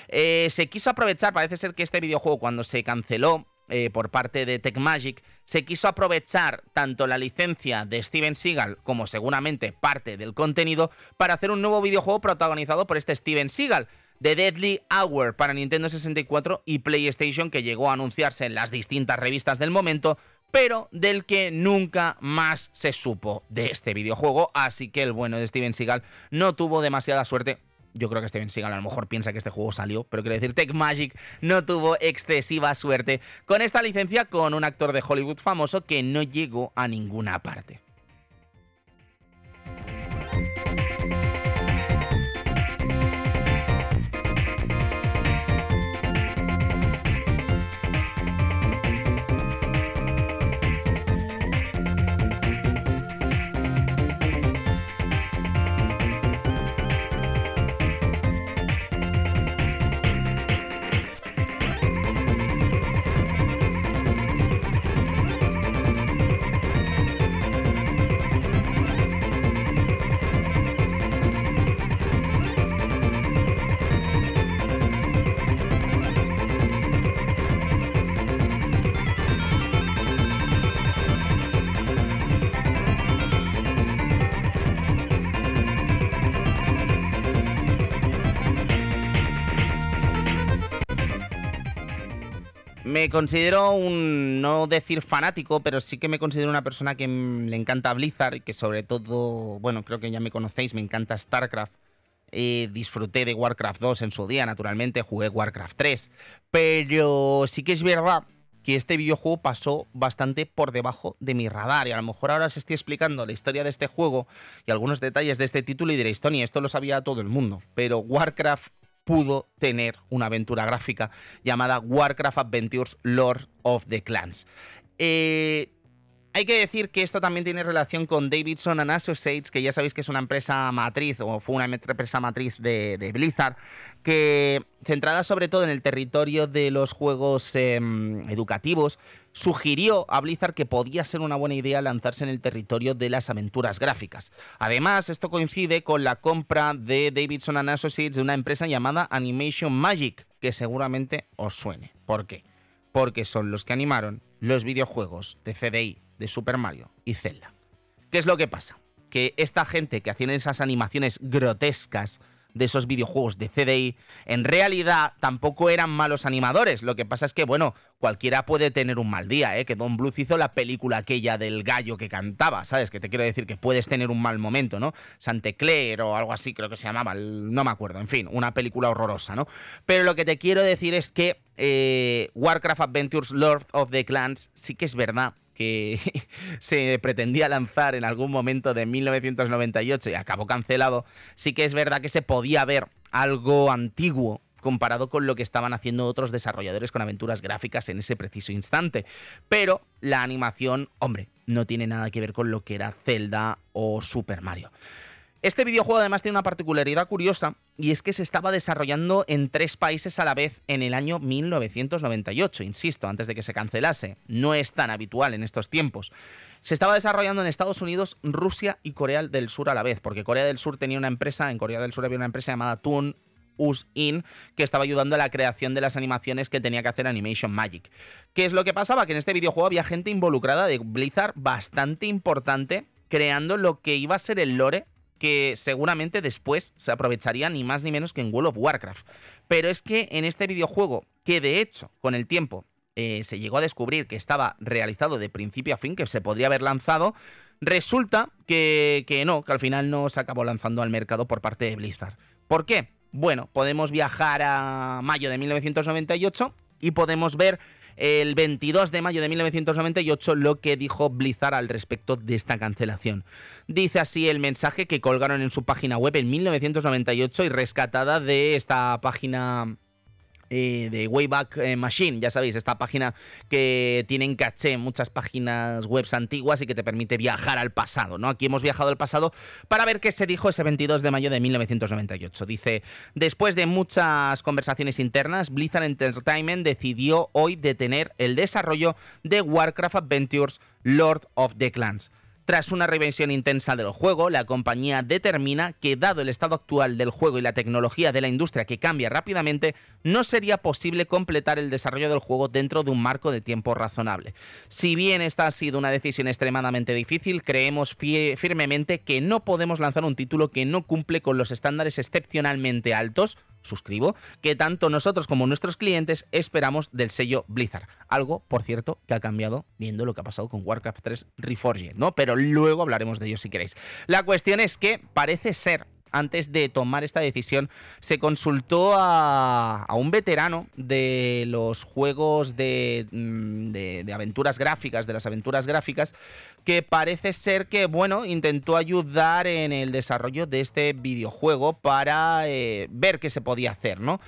Se quiso aprovechar, parece ser que este videojuego, cuando se canceló, eh, por parte de Tecmagic, se quiso aprovechar tanto la licencia de Steven Seagal como seguramente parte del contenido para hacer un nuevo videojuego protagonizado por este Steven Seagal. The Deadly Hour para Nintendo 64 y PlayStation que llegó a anunciarse en las distintas revistas del momento, pero del que nunca más se supo de este videojuego, así que el bueno de Steven Seagal no tuvo demasiada suerte yo creo que Steven Seagal a lo mejor piensa que este juego salió, pero quiero decir, Tech Magic no tuvo excesiva suerte con esta licencia con un actor de Hollywood famoso que no llegó a ninguna parte. Me considero un, no decir fanático, pero sí que me considero una persona que le encanta Blizzard y que sobre todo, bueno, creo que ya me conocéis, me encanta StarCraft. Disfruté de Warcraft 2 en su día, naturalmente, jugué Warcraft 3. Pero sí que es verdad que este videojuego pasó bastante por debajo de mi radar. Y a lo mejor ahora os estoy explicando la historia de este juego y algunos detalles de este título y diréis, Tony, esto lo sabía todo el mundo. Pero Warcraft pudo tener una aventura gráfica llamada Warcraft Adventures Lord of the Clans. Eh, hay que decir que esto también tiene relación con Davidson and Associates, que ya sabéis que es una empresa matriz o fue una empresa matriz de, Blizzard, que centrada sobre todo en el territorio de los juegos em, educativos, sugirió a Blizzard que podía ser una buena idea lanzarse en el territorio de las aventuras gráficas. Además, esto coincide con la compra de Davidson and Associates de una empresa llamada Animation Magic, que seguramente os suene. ¿Por qué? Porque son los que animaron los videojuegos de CDI de Super Mario y Zelda. ¿Qué es lo que pasa? Que esta gente que hacían esas animaciones grotescas de esos videojuegos de CDI, en realidad tampoco eran malos animadores. Lo que pasa es que, bueno, cualquiera puede tener un mal día, ¿eh? Que Don Bluth hizo la película aquella del gallo que cantaba, ¿sabes? Que te quiero decir que puedes tener un mal momento, ¿no? Santecler o algo así creo que se llamaba, no me acuerdo, en fin, una película horrorosa, ¿no? Pero lo que te quiero decir es que eh, Warcraft Adventures Lord of the Clans sí que es verdad que se pretendía lanzar en algún momento de 1998 y acabó cancelado, sí que es verdad que se podía ver algo antiguo comparado con lo que estaban haciendo otros desarrolladores con aventuras gráficas en ese preciso instante. Pero la animación, hombre, no tiene nada que ver con lo que era Zelda o Super Mario. Este videojuego además tiene una particularidad curiosa y es que se estaba desarrollando en tres países a la vez en el año 1998, insisto, antes de que se cancelase. No es tan habitual en estos tiempos. Se estaba desarrollando en Estados Unidos, Rusia y Corea del Sur a la vez, porque Corea del Sur tenía una empresa, en Corea del Sur había una empresa llamada Toon Us In, que estaba ayudando a la creación de las animaciones que tenía que hacer Animation Magic. ¿Qué es lo que pasaba? Que en este videojuego había gente involucrada de Blizzard bastante importante creando lo que iba a ser el lore que seguramente después se aprovecharía ni más ni menos que en World of Warcraft. Pero es que en este videojuego, que de hecho con el tiempo eh, se llegó a descubrir que estaba realizado de principio a fin, que se podría haber lanzado, resulta que, que no, que al final no se acabó lanzando al mercado por parte de Blizzard. ¿Por qué? Bueno, podemos viajar a mayo de 1998 y podemos ver el 22 de mayo de 1998 lo que dijo Blizzard al respecto de esta cancelación. Dice así el mensaje que colgaron en su página web en 1998 y rescatada de esta página eh, de Wayback eh, Machine, ya sabéis, esta página que tiene en caché muchas páginas web antiguas y que te permite viajar al pasado, ¿no? Aquí hemos viajado al pasado para ver qué se dijo ese 22 de mayo de 1998. Dice, después de muchas conversaciones internas, Blizzard Entertainment decidió hoy detener el desarrollo de Warcraft Adventures Lord of the Clans. Tras una revisión intensa del juego, la compañía determina que dado el estado actual del juego y la tecnología de la industria que cambia rápidamente, no sería posible completar el desarrollo del juego dentro de un marco de tiempo razonable. Si bien esta ha sido una decisión extremadamente difícil, creemos firmemente que no podemos lanzar un título que no cumple con los estándares excepcionalmente altos suscribo, que tanto nosotros como nuestros clientes esperamos del sello Blizzard. Algo, por cierto, que ha cambiado viendo lo que ha pasado con Warcraft 3 Reforged, ¿no? Pero luego hablaremos de ello si queréis. La cuestión es que parece ser antes de tomar esta decisión, se consultó a, un veterano de los juegos mm, de, aventuras gráficas, de las aventuras gráficas, que parece ser que, bueno, intentó ayudar en el desarrollo de este videojuego para eh, ver qué se podía hacer, ¿no?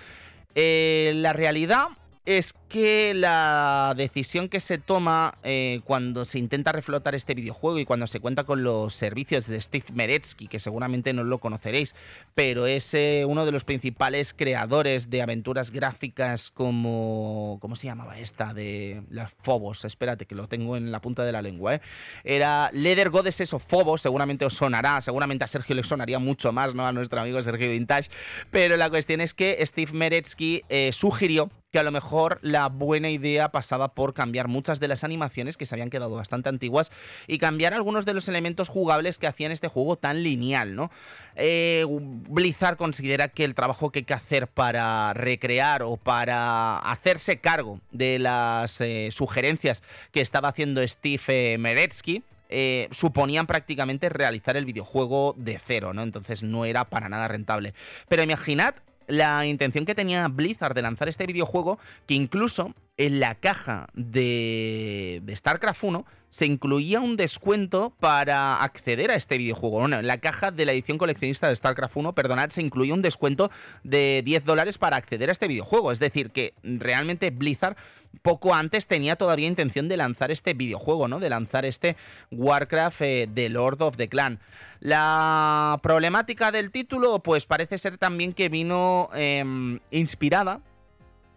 Eh, la realidad es que la decisión que se toma eh, cuando se intenta reflotar este videojuego y cuando se cuenta con los servicios de Steve Meretsky, que seguramente no lo conoceréis, pero es eh, uno de los principales creadores de aventuras gráficas como... ¿Cómo se llamaba esta? De las Phobos, espérate que lo tengo en la punta de la lengua. ¿eh? Era Leather Goddesses of Phobos, seguramente os sonará, seguramente a Sergio le sonaría mucho más, ¿no? A nuestro amigo Sergio Vintage, pero la cuestión es que Steve Meretsky sugirió que a lo mejor la buena idea pasaba por cambiar muchas de las animaciones que se habían quedado bastante antiguas y cambiar algunos de los elementos jugables que hacían este juego tan lineal, ¿no? Eh, Blizzard considera que el trabajo que hay que hacer para recrear o para hacerse cargo de las eh, sugerencias que estaba haciendo Steve Meretsky, eh, suponían prácticamente realizar el videojuego de cero, ¿no? Entonces no era para nada rentable. Pero imaginad la intención que tenía Blizzard de lanzar este videojuego, que incluso en la caja de, StarCraft 1 se incluía un descuento para acceder a este videojuego. Bueno, en la caja de la edición coleccionista de StarCraft 1, perdonad, se incluía un descuento de 10 dólares para acceder a este videojuego. Es decir, que realmente Blizzard poco antes tenía todavía intención de lanzar este videojuego, ¿no? De lanzar este Warcraft eh, The Lord of the Clan. La problemática del título, pues parece ser también que vino em, inspirada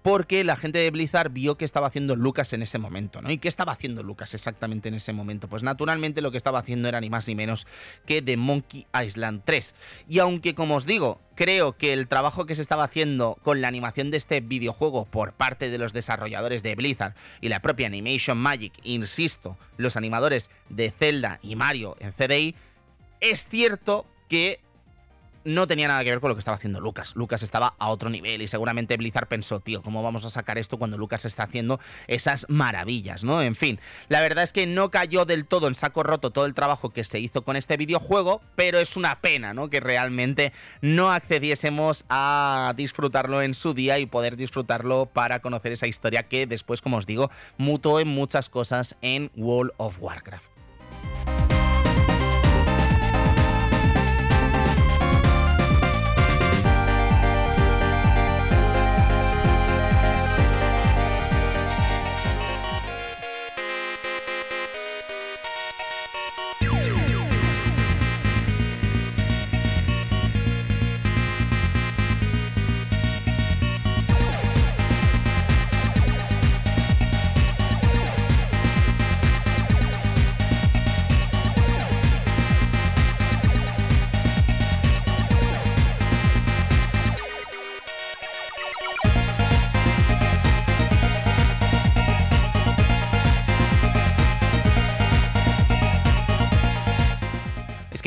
porque la gente de Blizzard vio que estaba haciendo Lucas en ese momento, ¿no? ¿Y qué estaba haciendo Lucas exactamente en ese momento? Pues naturalmente lo que estaba haciendo era ni más ni menos que The Monkey Island 3. Y aunque, como os digo, creo que el trabajo que se estaba haciendo con la animación de este videojuego por parte de los desarrolladores de Blizzard y la propia Animation Magic, insisto, los animadores de Zelda y Mario en CDI, es cierto que no tenía nada que ver con lo que estaba haciendo Lucas. Lucas estaba a otro nivel y seguramente Blizzard pensó, tío, ¿cómo vamos a sacar esto cuando Lucas está haciendo esas maravillas, ¿no? En fin, la verdad es que no cayó del todo en saco roto todo el trabajo que se hizo con este videojuego, pero es una pena, ¿no? Que realmente no accediésemos a disfrutarlo en su día y poder disfrutarlo para conocer esa historia que después, como os digo, mutó en muchas cosas en World of Warcraft.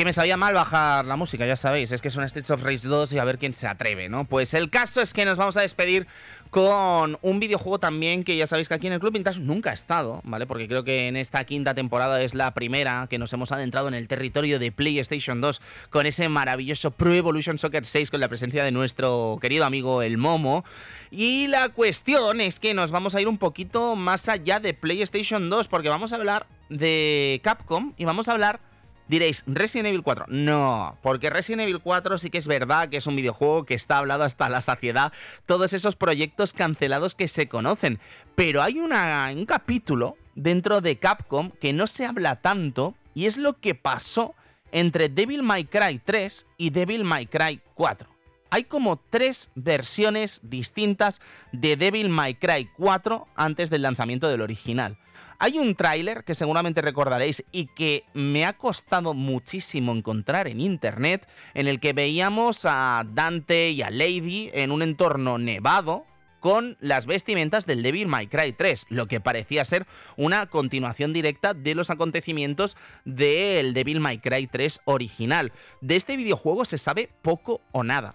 Me sabía mal bajar la música, ya sabéis, es que es un Streets of Rage 2 y a ver quién se atreve, ¿no? Pues el caso es que nos vamos a despedir con un videojuego también que ya sabéis que aquí en el Club Vintage nunca ha estado, ¿vale? Porque creo que en esta quinta temporada es la primera que nos hemos adentrado en el territorio de PlayStation 2 con ese maravilloso Pro Evolution Soccer 6 con la presencia de nuestro querido amigo el Momo. Y la cuestión es que nos vamos a ir un poquito más allá de PlayStation 2 porque vamos a hablar de Capcom y vamos a hablar Diréis, Resident Evil 4. No, porque Resident Evil 4 sí que es verdad que es un videojuego que está hablado hasta la saciedad, todos esos proyectos cancelados que se conocen. Pero hay un capítulo dentro de Capcom que no se habla tanto y es lo que pasó entre Devil May Cry 3 y Devil May Cry 4. Hay como tres versiones distintas de Devil May Cry 4 antes del lanzamiento del original. Hay un tráiler que seguramente recordaréis y que me ha costado muchísimo encontrar en internet, en el que veíamos a Dante y a Lady en un entorno nevado, con las vestimentas del Devil May Cry 3, lo que parecía ser una continuación directa de los acontecimientos del Devil May Cry 3 original. De este videojuego se sabe poco o nada.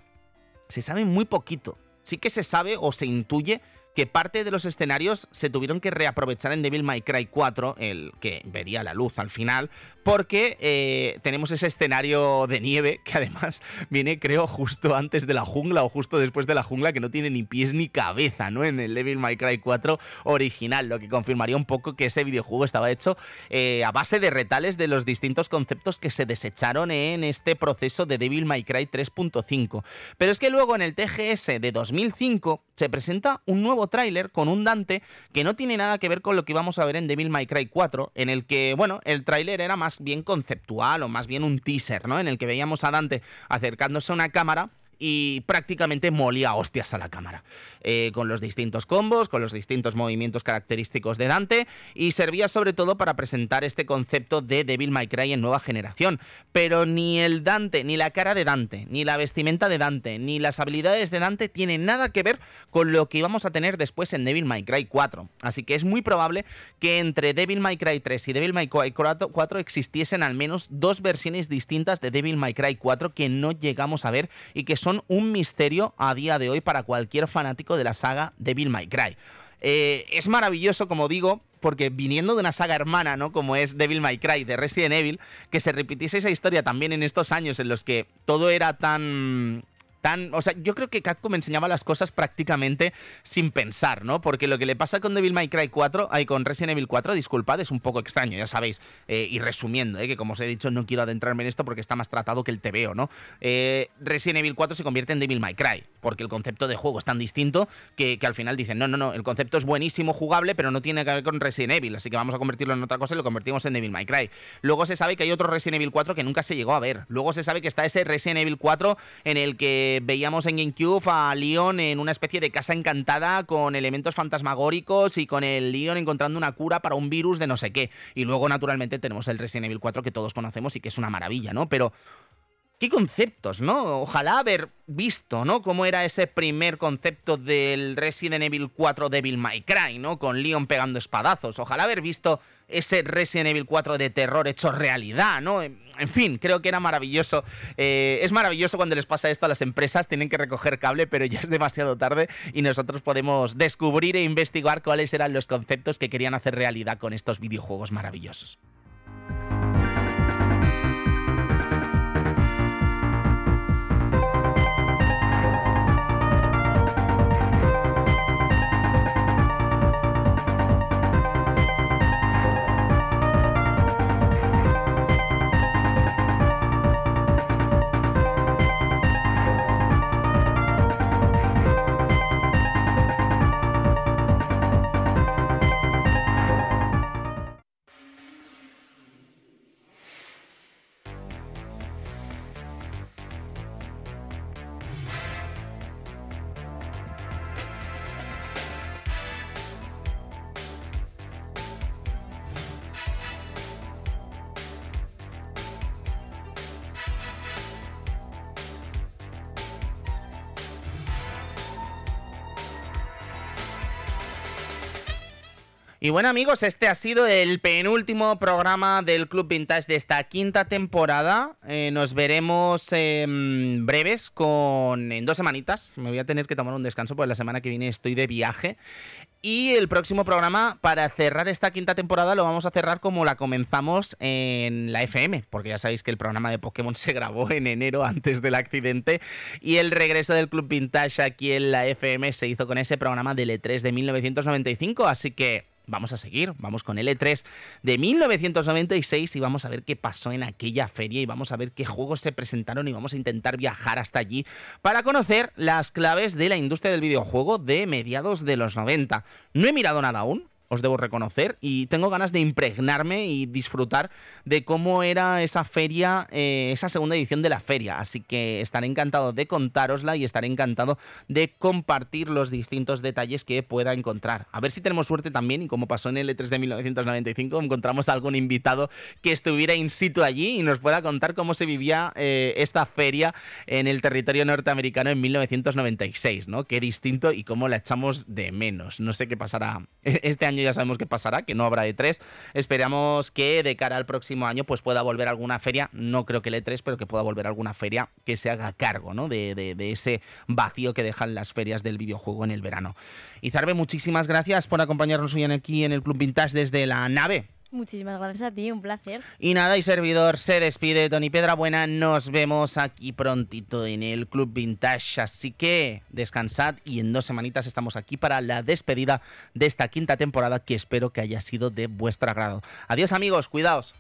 Se sabe muy poquito. Sí que se sabe o se intuye que parte de los escenarios se tuvieron que reaprovechar en Devil May Cry 4, el que vería la luz al final, porque eh, tenemos ese escenario de nieve que además viene, creo, justo antes de la jungla o justo después de la jungla, que no tiene ni pies ni cabeza, ¿no? En el Devil May Cry 4 original, lo que confirmaría un poco que ese videojuego estaba hecho eh, a base de retales de los distintos conceptos que se desecharon en este proceso de Devil May Cry 3.5. Pero es que luego en el TGS de 2005 se presenta un nuevo tráiler con un Dante que no tiene nada que ver con lo que íbamos a ver en Devil May Cry 4, en el que, bueno, el tráiler era más bien conceptual o más bien un teaser, ¿no? En el que veíamos a Dante acercándose a una cámara y prácticamente molía hostias a la cámara. Eh, con los distintos combos, con los distintos movimientos característicos de Dante, y servía sobre todo para presentar este concepto de Devil May Cry en nueva generación. Pero ni el Dante, ni la cara de Dante, ni la vestimenta de Dante, ni las habilidades de Dante tienen nada que ver con lo que íbamos a tener después en Devil May Cry 4. Así que es muy probable que entre Devil May Cry 3 y Devil May Cry 4 existiesen al menos dos versiones distintas de Devil May Cry 4 que no llegamos a ver y que son un misterio a día de hoy para cualquier fanático de la saga Devil May Cry. Eh, es maravilloso, como digo, porque viniendo de una saga hermana, ¿no? Como es Devil May Cry de Resident Evil, que se repitiese esa historia también en estos años en los que todo era tan tan. O sea, yo creo que Capcom enseñaba las cosas prácticamente sin pensar, ¿no? Porque lo que le pasa con Devil May Cry 4, hay con Resident Evil 4, disculpad, es un poco extraño, ya sabéis. Eh, y resumiendo, ¿eh? que como os he dicho, no quiero adentrarme en esto porque está más tratado que el TVO, ¿no? Eh, Resident Evil 4 se convierte en Devil May Cry, porque el concepto de juego es tan distinto que, que, al final dicen, no, no, no, el concepto es buenísimo, jugable, pero no tiene que ver con Resident Evil, así que vamos a convertirlo en otra cosa y lo convertimos en Devil May Cry. Luego se sabe que hay otro Resident Evil 4 que nunca se llegó a ver. Luego se sabe que está ese Resident Evil 4 en el que veíamos en GameCube a Leon en una especie de casa encantada con elementos fantasmagóricos y con el Leon encontrando una cura para un virus de no sé qué. Y luego, naturalmente, tenemos el Resident Evil 4 que todos conocemos y que es una maravilla, ¿no? Pero qué conceptos, ¿no? Ojalá haber visto, ¿no? Cómo era ese primer concepto del Resident Evil 4 Devil May Cry, ¿no? Con Leon pegando espadazos. Ojalá haber visto ese Resident Evil 4 de terror hecho realidad, ¿no? En fin, creo que era maravilloso. Eh, es maravilloso cuando les pasa esto a las empresas, tienen que recoger cable, pero ya es demasiado tarde y nosotros podemos descubrir e investigar cuáles eran los conceptos que querían hacer realidad con estos videojuegos maravillosos. Y bueno amigos, este ha sido el penúltimo programa del Club Vintage de esta quinta temporada. Eh, nos veremos en breves con en dos semanitas. Me voy a tener que tomar un descanso porque la semana que viene estoy de viaje. Y el próximo programa, para cerrar esta quinta temporada, lo vamos a cerrar como la comenzamos en la FM, porque ya sabéis que el programa de Pokémon se grabó en enero antes del accidente y el regreso del Club Vintage aquí en la FM se hizo con ese programa del E3 de 1995, así que vamos a seguir, vamos con L3 de 1996 y vamos a ver qué pasó en aquella feria y vamos a ver qué juegos se presentaron y vamos a intentar viajar hasta allí para conocer las claves de la industria del videojuego de mediados de los 90. No he mirado nada aún, os debo reconocer, y tengo ganas de impregnarme y disfrutar de cómo era esa feria, eh, esa segunda edición de la feria. Así que estaré encantado de contárosla y estaré encantado de compartir los distintos detalles que pueda encontrar. A ver si tenemos suerte también, y como pasó en el E3 de 1995, encontramos algún invitado que estuviera in situ allí y nos pueda contar cómo se vivía eh, esta feria en el territorio norteamericano en 1996, ¿no? Qué distinto y cómo la echamos de menos. No sé qué pasará este año ya sabemos qué pasará, que no habrá E3. Esperamos que de cara al próximo año pues pueda volver alguna feria, no creo que el E3, pero que pueda volver alguna feria que se haga cargo ¿no? de, de, de ese vacío que dejan las ferias del videojuego en el verano. Y Zarbe, muchísimas gracias por acompañarnos hoy aquí en el Club Vintage desde la nave. Muchísimas gracias a ti, un placer. Y nada, y servidor se despide, Tony Buena. Nos vemos aquí prontito en el Club Vintage. Así que descansad y en dos semanitas estamos aquí para la despedida de esta quinta temporada que espero que haya sido de vuestro agrado. Adiós amigos, cuidaos.